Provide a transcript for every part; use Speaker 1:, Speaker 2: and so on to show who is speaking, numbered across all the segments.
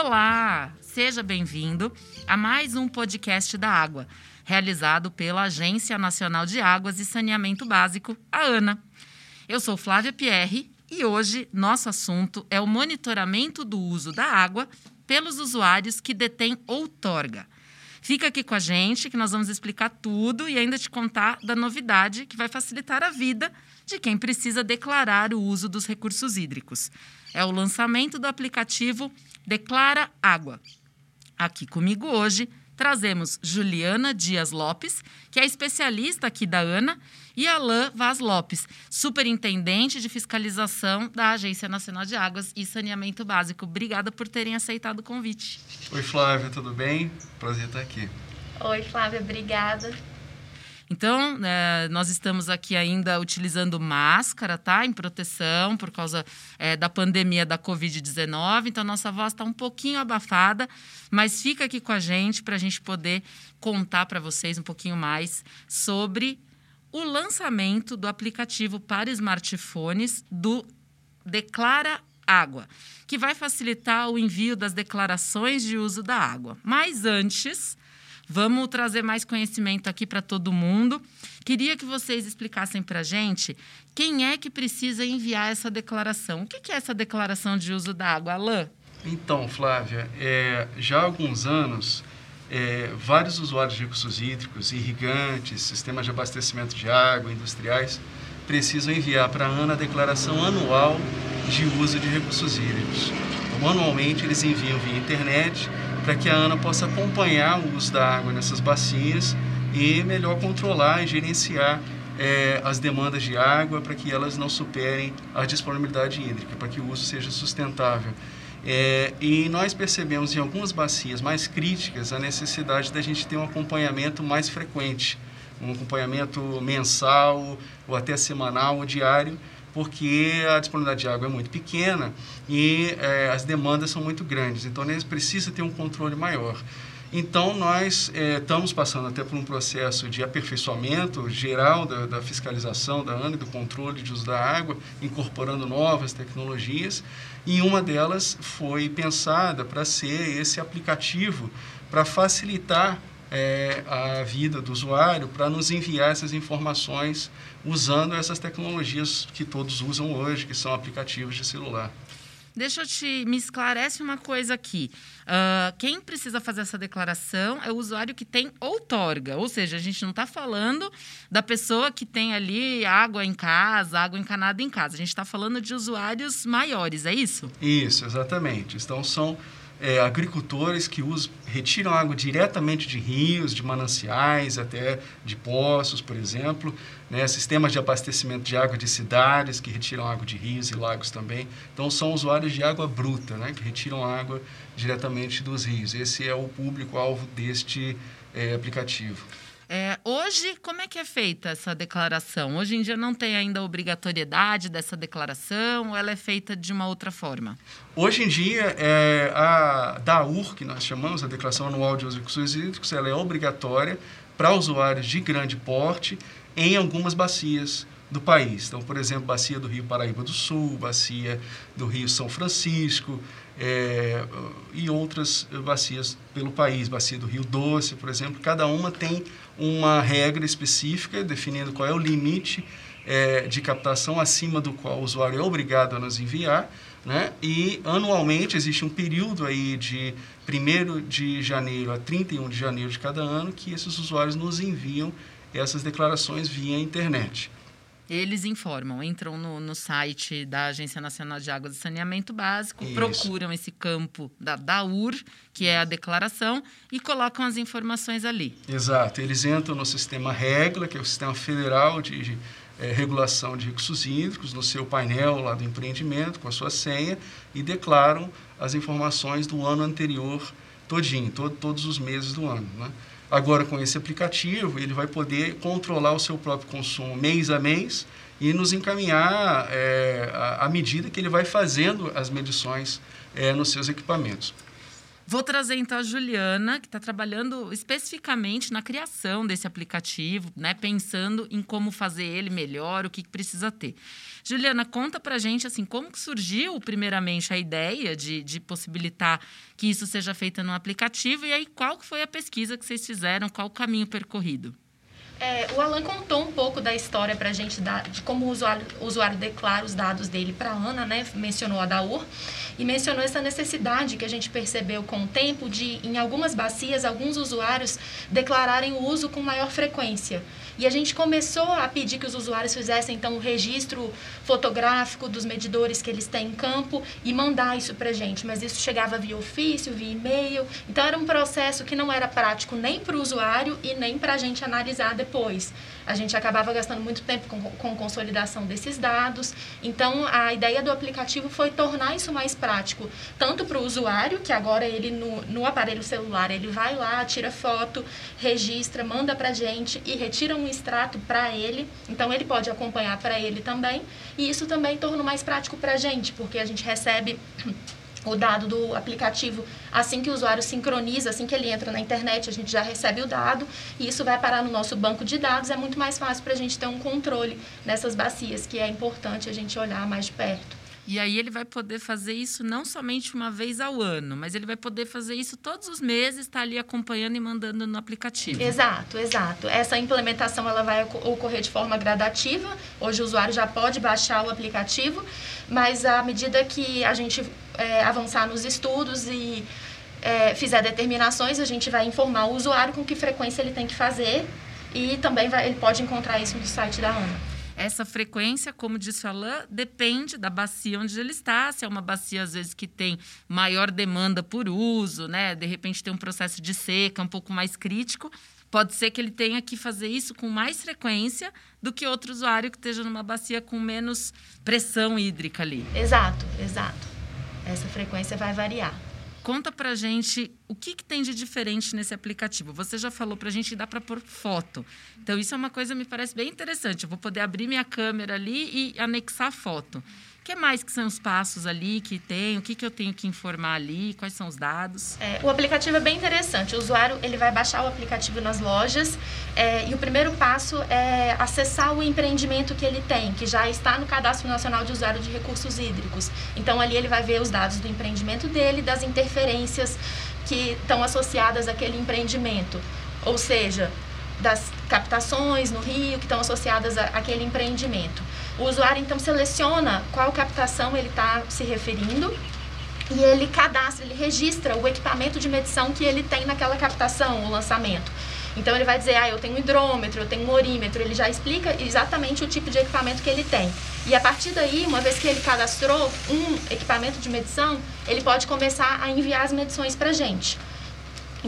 Speaker 1: Olá, seja bem-vindo a mais um podcast da água, realizado pela Agência Nacional de Águas e Saneamento Básico, a ANA. Eu sou Flávia Pierre e hoje nosso assunto é o monitoramento do uso da água pelos usuários que detêm outorga. Fica aqui com a gente que nós vamos explicar tudo e ainda te contar da novidade que vai facilitar a vida de quem precisa declarar o uso dos recursos hídricos. É o lançamento do aplicativo Declara Água. Aqui comigo hoje trazemos Juliana Dias Lopes, que é especialista aqui da ANA, e Alain Vaz Lopes, superintendente de fiscalização da Agência Nacional de Águas e Saneamento Básico. Obrigada por terem aceitado o convite.
Speaker 2: Oi, Flávia, tudo bem? Prazer estar aqui.
Speaker 3: Oi, Flávia, obrigada.
Speaker 1: Então, é, nós estamos aqui ainda utilizando máscara, tá? Em proteção por causa é, da pandemia da Covid-19. Então, nossa voz está um pouquinho abafada, mas fica aqui com a gente para a gente poder contar para vocês um pouquinho mais sobre o lançamento do aplicativo para smartphones do Declara Água, que vai facilitar o envio das declarações de uso da água. Mas antes, Vamos trazer mais conhecimento aqui para todo mundo. Queria que vocês explicassem para a gente quem é que precisa enviar essa declaração. O que é essa declaração de uso da água, Alain?
Speaker 2: Então, Flávia, é, já há alguns anos, é, vários usuários de recursos hídricos, irrigantes, sistemas de abastecimento de água, industriais, precisam enviar para a ANA a declaração anual de uso de recursos hídricos. Então, anualmente, eles enviam via internet para que a ANA possa acompanhar o uso da água nessas bacias e melhor controlar e gerenciar é, as demandas de água para que elas não superem a disponibilidade hídrica, para que o uso seja sustentável. É, e nós percebemos em algumas bacias mais críticas a necessidade da gente ter um acompanhamento mais frequente, um acompanhamento mensal ou até semanal ou diário, porque a disponibilidade de água é muito pequena e é, as demandas são muito grandes. Então, eles precisam ter um controle maior. Então, nós é, estamos passando até por um processo de aperfeiçoamento geral da, da, fiscalização da ANA do controle de uso da água, incorporando novas tecnologias, e uma delas foi pensada para ser esse aplicativo para facilitar é, a vida do usuário para nos enviar essas informações usando essas tecnologias que todos usam hoje, que são aplicativos de celular.
Speaker 1: Deixa eu te me esclarece uma coisa aqui. Uh, quem precisa fazer essa declaração é o usuário que tem outorga, ou seja, a gente não está falando da pessoa que tem ali água em casa, água encanada em casa. A gente está falando de usuários maiores, é isso?
Speaker 2: Isso, exatamente. Então são é, agricultores que usam, retiram água diretamente de rios, de mananciais, até de poços, por exemplo. Né? Sistemas de abastecimento de água de cidades que retiram água de rios e lagos também. Então, são usuários de água bruta, né? que retiram água diretamente dos rios. Esse é o público-alvo deste é, aplicativo.
Speaker 1: É, hoje, como é que é feita essa declaração? Hoje em dia não tem ainda a obrigatoriedade dessa declaração ou ela é feita de uma outra forma?
Speaker 2: Hoje em dia, é, a DAUR, que nós chamamos, a Declaração Anual de Recursos Hídricos, ela é obrigatória para usuários de grande porte em algumas bacias do país. Então, por exemplo, bacia do Rio Paraíba do Sul, bacia do Rio São Francisco é, e outras bacias pelo país, bacia do Rio Doce, por exemplo. Cada uma tem uma regra específica definindo qual é o limite é, de captação acima do qual o usuário é obrigado a nos enviar. Né? E anualmente existe um período aí de 1 de janeiro a 31 de janeiro de cada ano que esses usuários nos enviam essas declarações via internet.
Speaker 1: Eles informam, entram no, no site da Agência Nacional de Águas e Saneamento Básico, Isso. procuram esse campo da DAUR, que é a declaração, e colocam as informações ali.
Speaker 2: Exato. Eles entram no sistema REGLA, que é o Sistema Federal de, é, Regulação de Recursos Hídricos, no seu painel lá do empreendimento, com a sua senha, e declaram as informações do ano anterior todinho, todo, todos os meses do ano. Né? Agora, com esse aplicativo, ele vai poder controlar o seu próprio consumo mês a mês e nos encaminhar é, à medida que ele vai fazendo as medições é, nos seus equipamentos.
Speaker 1: Vou trazer então a Juliana, que está trabalhando especificamente na criação desse aplicativo, né? Pensando em como fazer ele melhor, o que, que precisa ter. Juliana, conta pra gente assim, como que surgiu primeiramente a ideia de, de possibilitar que isso seja feito no aplicativo e aí qual foi a pesquisa que vocês fizeram, qual o caminho percorrido?
Speaker 3: É, o Alan contou um pouco da história para a gente da, de como o usuário, o usuário declara os dados dele para a Ana, né? mencionou a DAUR, e mencionou essa necessidade que a gente percebeu com o tempo de, em algumas bacias, alguns usuários declararem o uso com maior frequência. E a gente começou a pedir que os usuários fizessem, então, o registro fotográfico dos medidores que eles têm em campo e mandar isso para a gente. Mas isso chegava via ofício, via e-mail. Então, era um processo que não era prático nem para o usuário e nem para a gente analisar depois. A gente acabava gastando muito tempo com, com consolidação desses dados. Então, a ideia do aplicativo foi tornar isso mais prático, tanto para o usuário, que agora ele no, no aparelho celular, ele vai lá, tira foto, registra, manda para a gente e retira um extrato para ele, então ele pode acompanhar para ele também, e isso também torna mais prático para a gente, porque a gente recebe o dado do aplicativo assim que o usuário sincroniza, assim que ele entra na internet, a gente já recebe o dado e isso vai parar no nosso banco de dados. É muito mais fácil para a gente ter um controle nessas bacias, que é importante a gente olhar mais de perto.
Speaker 1: E aí ele vai poder fazer isso não somente uma vez ao ano, mas ele vai poder fazer isso todos os meses, estar tá ali acompanhando e mandando no aplicativo.
Speaker 3: Exato, exato. Essa implementação ela vai ocorrer de forma gradativa. Hoje o usuário já pode baixar o aplicativo, mas à medida que a gente é, avançar nos estudos e é, fizer determinações, a gente vai informar o usuário com que frequência ele tem que fazer e também vai, ele pode encontrar isso no site da ANA.
Speaker 1: Essa frequência, como disse o Alain, depende da bacia onde ele está. Se é uma bacia, às vezes, que tem maior demanda por uso, né? De repente tem um processo de seca um pouco mais crítico. Pode ser que ele tenha que fazer isso com mais frequência do que outro usuário que esteja numa bacia com menos pressão hídrica ali.
Speaker 3: Exato, exato. Essa frequência vai variar.
Speaker 1: Conta pra gente o que, que, tem de diferente nesse aplicativo. Você já falou pra gente que dá para pôr foto. Então, isso é uma coisa que me parece bem interessante. Eu vou poder abrir minha câmera ali e anexar foto que mais que são os passos ali que tem? O que, que eu tenho que informar ali? Quais são os dados?
Speaker 3: É, o aplicativo é bem interessante. O usuário ele vai baixar o aplicativo nas lojas é, e o primeiro passo é acessar o empreendimento que ele tem, que já está no Cadastro Nacional de Usuário de Recursos Hídricos. Então, ali ele vai ver os dados do empreendimento dele, das interferências que estão associadas àquele empreendimento. Ou seja, das captações no rio que estão associadas àquele empreendimento. O usuário então seleciona qual captação ele está se referindo e ele cadastra, ele registra o equipamento de medição que ele tem naquela captação, o lançamento. Então ele vai dizer, ah, eu tenho um hidrômetro, eu tenho um orímetro, ele já explica exatamente o tipo de equipamento que ele tem. E a partir daí, uma vez que ele cadastrou um equipamento de medição, ele pode começar a enviar as medições para a gente.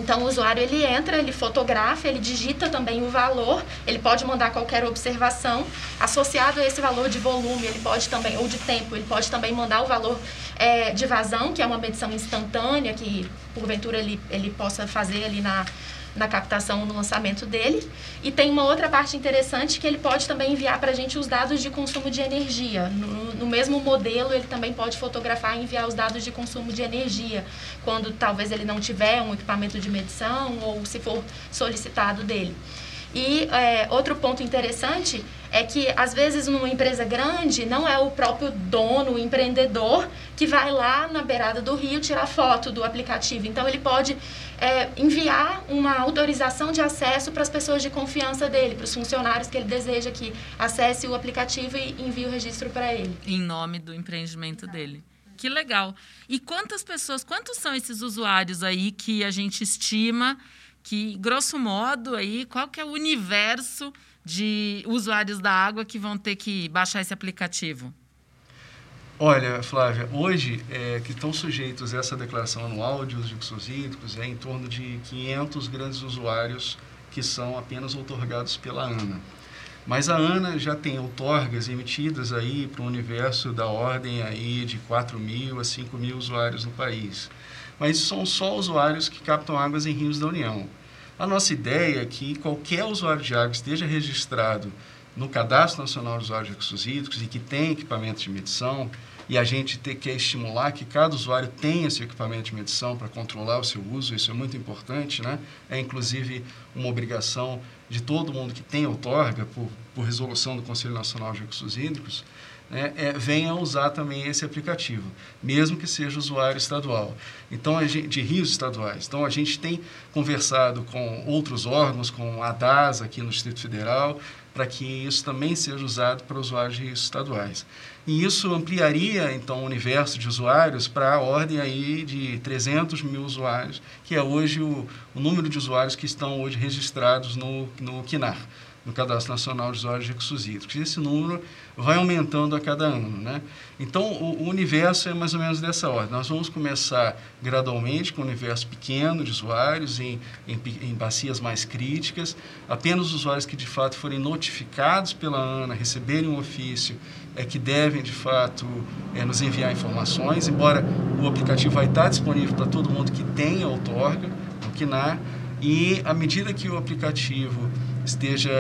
Speaker 3: Então o usuário ele entra, ele fotografa, ele digita também o valor, ele pode mandar qualquer observação. Associado a esse valor de volume, ele pode também ou de tempo, ele pode também mandar o valor é, de vazão, que é uma medição instantânea que porventura ele ele possa fazer ali na na captação no lançamento dele. E tem uma outra parte interessante que ele pode também enviar para a gente os dados de consumo de energia. No, no, mesmo modelo, ele também pode fotografar e enviar os dados de consumo de energia, quando talvez ele não tiver um equipamento de medição ou se for solicitado dele. E é, outro ponto interessante é que, às vezes, numa empresa grande, não é o próprio dono, o empreendedor, que vai lá na beirada do rio tirar foto do aplicativo. Então, ele pode é, enviar uma autorização de acesso para as pessoas de confiança dele, para os funcionários que ele deseja que acesse o aplicativo e envie o registro para ele.
Speaker 1: Em nome do empreendimento dele. Que legal. E quantas pessoas, quantos são esses usuários aí que a gente estima que, grosso modo, aí, qual que é o universo de usuários da água que vão ter que baixar esse aplicativo?
Speaker 2: Olha, Flávia, hoje é, que estão sujeitos a essa declaração anual de uso de recursos hídricos é em torno de 500 grandes usuários que são apenas otorgados pela ANA. Mas a ANA já tem outorgas emitidas aí para o universo da ordem aí de 4 mil a 5 mil usuários no país mas são só usuários que captam águas em rios da União. A nossa ideia é que qualquer usuário de água esteja registrado no Cadastro Nacional de Usuários de Recursos Hídricos e que tem equipamentos de medição, e a gente ter, quer estimular que cada usuário tenha esse equipamento de medição para controlar o seu uso, isso é muito importante, né? É inclusive uma obrigação de todo mundo que tem outorga, por, por resolução do Conselho Nacional de Recursos Hídricos, né, é, venha usar também esse aplicativo, mesmo que seja usuário estadual. Então, gente, de rios estaduais. Então, a gente tem conversado com outros órgãos, com a DAS aqui no Distrito Federal, para que isso também seja usado para usuários estaduais. E isso ampliaria, então, o universo de usuários para a ordem aí de 300 mil usuários, que é hoje o, o número de usuários que estão hoje registrados no, no KINAR no Cadastro Nacional de Usuários de Recursos Hídricos. Esse número vai aumentando a cada ano. Né? Então, o, o, universo é mais ou menos dessa ordem. Nós vamos começar gradualmente com um universo pequeno de usuários, em, em, em bacias mais críticas. Apenas os usuários que, de fato, forem notificados pela ANA, receberem um ofício, é que devem, de fato, é, nos enviar informações, embora o aplicativo vai estar disponível para todo mundo que tenha outorga, no KINAR, e à medida que o aplicativo esteja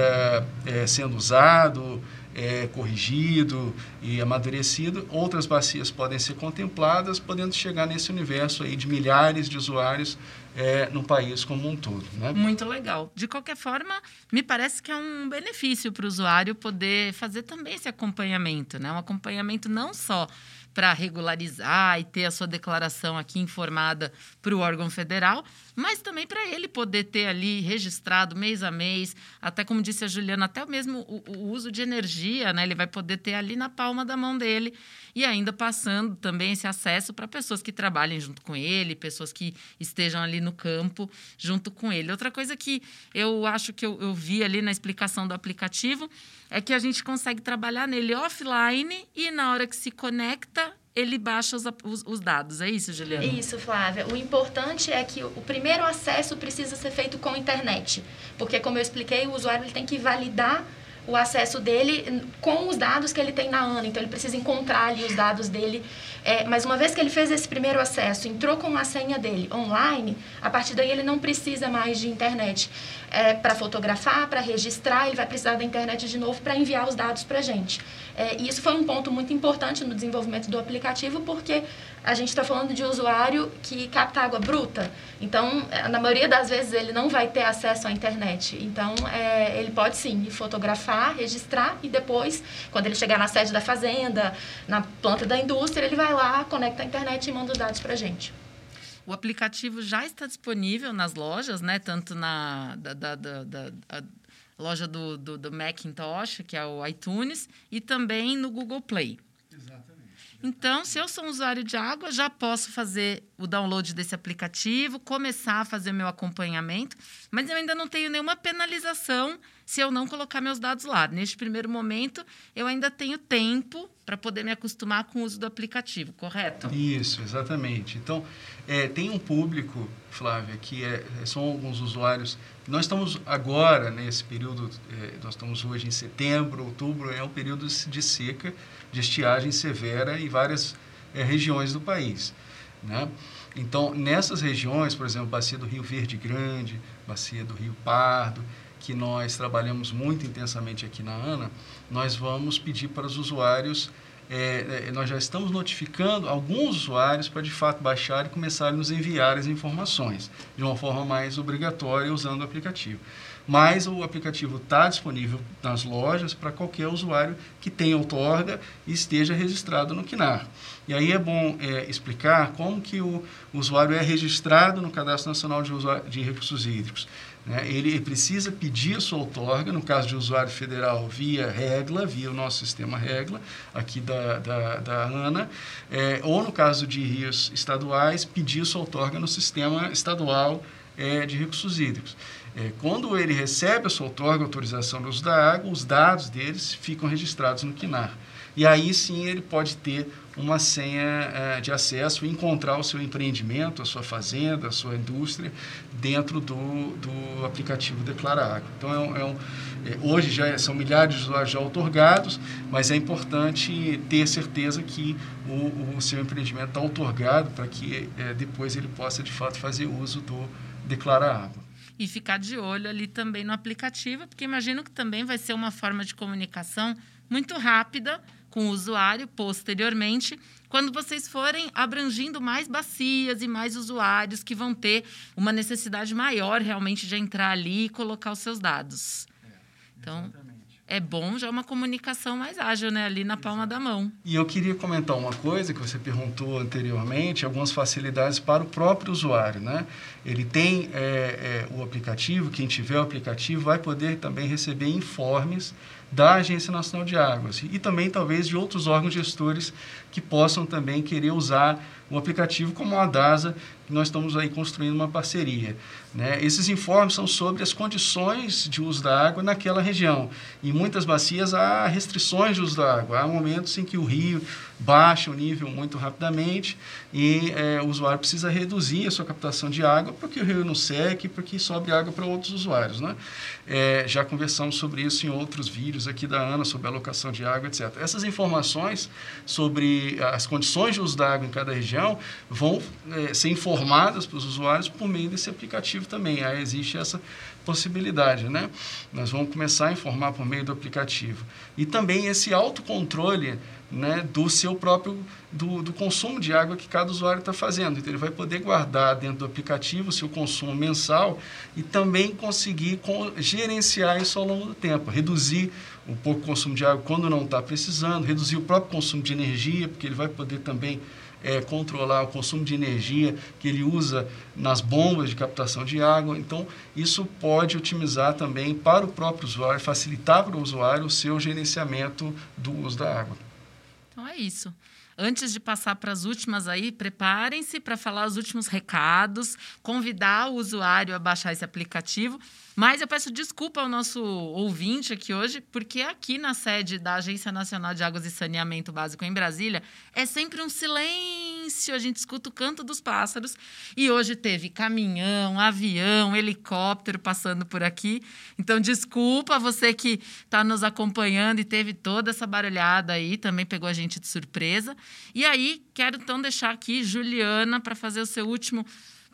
Speaker 2: é, sendo usado, é, corrigido e amadurecido, outras bacias podem ser contempladas, podendo chegar nesse universo aí de milhares de usuários é, no país como um todo. Né?
Speaker 1: Muito legal. De qualquer forma, me parece que é um benefício para o usuário poder fazer também esse acompanhamento, né? um acompanhamento não só para regularizar e ter a sua declaração aqui informada para o órgão federal, mas também para ele poder ter ali registrado mês a mês, até como disse a Juliana, até mesmo o, o uso de energia, né? Ele vai poder ter ali na palma da mão dele e ainda passando também esse acesso para pessoas que trabalhem junto com ele, pessoas que estejam ali no campo junto com ele. Outra coisa que eu acho que eu, eu vi ali na explicação do aplicativo é que a gente consegue trabalhar nele offline e na hora que se conecta ele baixa os, os, os, dados. É isso, Juliana?
Speaker 3: Isso, Flávia. O importante é que o primeiro acesso precisa ser feito com internet. Porque, como eu expliquei, o usuário ele tem que validar o acesso dele com os dados que ele tem na ANA. Então, ele precisa encontrar ali os dados dele. É, mas uma vez que ele fez esse primeiro acesso, entrou com a senha dele online, a partir daí ele não precisa mais de internet é, para fotografar, para registrar, ele vai precisar da internet de novo para enviar os dados para a gente. É, e isso foi um ponto muito importante no desenvolvimento do aplicativo, porque a gente está falando de usuário que capta água bruta. Então, é, na maioria das vezes, ele não vai ter acesso à internet. Então, é, ele pode sim fotografar, registrar e depois, quando ele chegar na sede da fazenda, na planta da indústria, ele vai lá, conecta a internet e manda os dados para a gente.
Speaker 1: O aplicativo já está disponível nas lojas, né? Tanto na da, da, da, da loja do, do, do, Macintosh, que é o iTunes, e também no Google Play. Exatamente. Então, se eu sou um usuário de água, já posso fazer o download desse aplicativo, começar a fazer meu acompanhamento, mas eu ainda não tenho nenhuma penalização se eu não colocar meus dados lá. Neste primeiro momento, eu ainda tenho tempo para poder me acostumar com o uso do aplicativo, correto?
Speaker 2: Isso, exatamente. Então, é, tem um público, Flávia, que é, são alguns usuários. Nós estamos agora, nesse período, é, nós estamos hoje em setembro, outubro, é um período de seca, de estiagem severa em várias é, regiões do país. Né? Então, nessas regiões, por exemplo, bacia do Rio Verde Grande, bacia do Rio Pardo, que nós trabalhamos muito intensamente aqui na ANA, nós vamos pedir para os usuários, é, é, nós já estamos notificando alguns usuários para de fato baixar e começar a nos enviar as informações de uma forma mais obrigatória usando o aplicativo. Mas o aplicativo está disponível nas lojas para qualquer usuário que tenha outorga e esteja registrado no KINAR. E aí é bom é, explicar como que o usuário é registrado no Cadastro Nacional de, de Recursos Hídricos. Né? Ele precisa pedir a sua outorga, no caso de usuário federal, via regla, via o nosso sistema regla, aqui da, da, da ANA, é, ou no caso de rios estaduais, pedir a sua outorga no sistema estadual é, de recursos hídricos. É, quando ele recebe a sua outorga, autorização do uso da água, os dados deles ficam registrados no KINAR. E aí sim ele pode ter uma senha é, de acesso e encontrar o seu empreendimento, a sua fazenda, a sua indústria dentro do, do aplicativo Declara. Então, é um, é um, é, hoje já são milhares de usuários já otorgados, mas é importante ter certeza que o, o seu empreendimento está otorgado para que é, depois ele possa, de fato, fazer uso do Declara Água.
Speaker 1: e ficar de olho ali também no aplicativo, porque imagino que também vai ser uma forma de comunicação muito rápida com o usuário posteriormente, quando vocês forem abrangindo mais bacias e mais usuários que vão ter uma necessidade maior realmente de entrar ali e colocar os seus dados. É, então, é bom já uma comunicação mais ágil, né? Ali na palma da mão.
Speaker 2: E eu queria comentar uma coisa que você perguntou anteriormente, algumas facilidades para o próprio usuário, né? Ele tem é, é, o aplicativo, quem tiver o aplicativo vai poder também receber informes da Agência Nacional de Águas e também talvez de outros órgãos gestores que possam também querer usar o aplicativo como a DASA, que nós estamos aí construindo uma parceria. Né? Esses informes são sobre as condições de uso da água naquela região. Em muitas bacias há restrições de uso da água. Há momentos em que o rio baixa o nível muito rapidamente e é, o usuário precisa reduzir a sua captação de água porque o rio não seque, porque sobe água para outros usuários. Né? É, já conversamos sobre isso em outros vídeos aqui da ANA, sobre alocação de água, etc. Essas informações sobre as condições de uso da água em cada região vão é, ser informadas para os usuários por meio desse aplicativo também. Aí existe essa possibilidade, né? Nós vamos começar a informar por meio do aplicativo. E também esse autocontrole né, do seu próprio do, do, consumo de água que cada usuário está fazendo. Então, ele vai poder guardar dentro do aplicativo o seu consumo mensal e também conseguir com, gerenciar isso ao longo do tempo, reduzir um pouco o consumo de água quando não está precisando, reduzir o próprio consumo de energia, porque ele vai poder também é, controlar o consumo de energia que ele usa nas bombas de captação de água. Então, isso pode otimizar também para o próprio usuário, facilitar para o usuário o seu gerenciamento do uso da água.
Speaker 1: Então é isso. Antes de passar para as últimas aí, preparem-se para falar os últimos recados, convidar o usuário a baixar esse aplicativo. Mas eu peço desculpa ao nosso ouvinte aqui hoje, porque aqui na sede da Agência Nacional de Águas e Saneamento Básico em Brasília é sempre um silêncio, a gente escuta o canto dos pássaros. E hoje teve caminhão, avião, helicóptero passando por aqui. Então, desculpa você que está nos acompanhando e teve toda essa barulhada aí, também pegou a gente de surpresa. E aí, quero então deixar aqui Juliana para fazer o seu último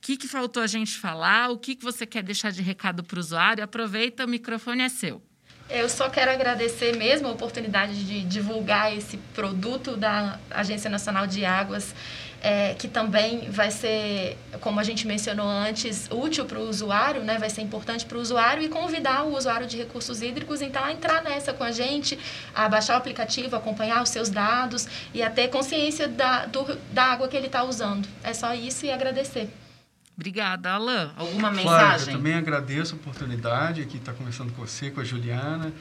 Speaker 1: que, que faltou a gente falar? O que, que você quer deixar de recado para o usuário? Aproveita, o microfone é seu.
Speaker 3: Eu só quero agradecer mesmo a oportunidade de divulgar esse produto da Agência Nacional de Águas, é, que também vai ser, como a gente mencionou antes, útil para o usuário, né? vai ser importante para o usuário e convidar o usuário de recursos hídricos então a entrar nessa com a gente, a baixar o aplicativo, acompanhar os seus dados e a ter consciência da, do, da água que ele está usando. É só isso e agradecer.
Speaker 1: Obrigada, Alain. Alguma Flávia, mensagem?
Speaker 2: Eu também agradeço a oportunidade aqui estar conversando com você, com a Juliana,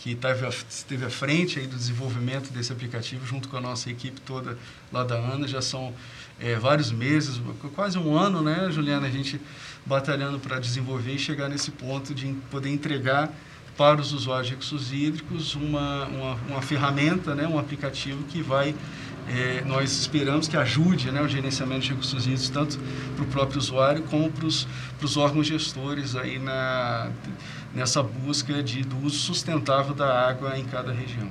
Speaker 2: que esteve, esteve à frente aí do desenvolvimento desse aplicativo junto com a nossa equipe toda lá da ANA. Já são é, vários meses, quase um ano, né, Juliana, a gente batalhando para desenvolver e chegar nesse ponto de poder entregar para os usuários de recursos hídricos uma, uma, uma ferramenta, né, um aplicativo que vai é, nós esperamos que ajude né, o gerenciamento de recursos hídricos, tanto para o próprio usuário como para os órgãos gestores aí na, nessa busca de, do uso sustentável da água em cada região.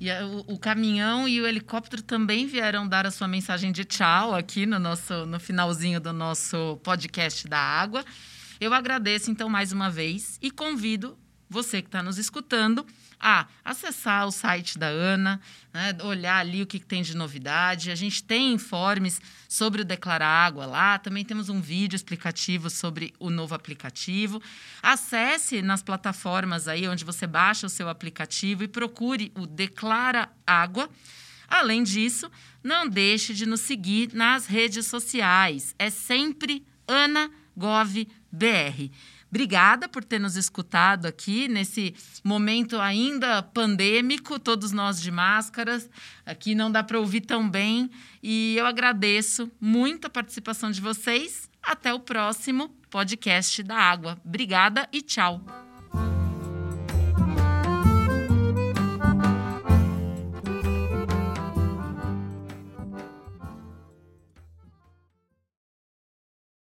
Speaker 1: E o, o, caminhão e o helicóptero também vieram dar a sua mensagem de tchau aqui no, nosso, no finalzinho do nosso podcast da água. Eu agradeço, então, mais uma vez e convido você que está nos escutando a acessar o site da ANA, né, olhar ali o que, que tem de novidade. A gente tem informes sobre o Declara Água lá, também temos um vídeo explicativo sobre o novo aplicativo. Acesse nas plataformas aí onde você baixa o seu aplicativo e procure o Declara Água. Além disso, não deixe de nos seguir nas redes sociais. É sempre Ana Gov BR. Obrigada por ter nos escutado aqui nesse momento ainda pandêmico, todos nós de máscaras. Aqui não dá para ouvir tão bem. E eu agradeço muito a participação de vocês. Até o próximo podcast da Água. Obrigada e tchau.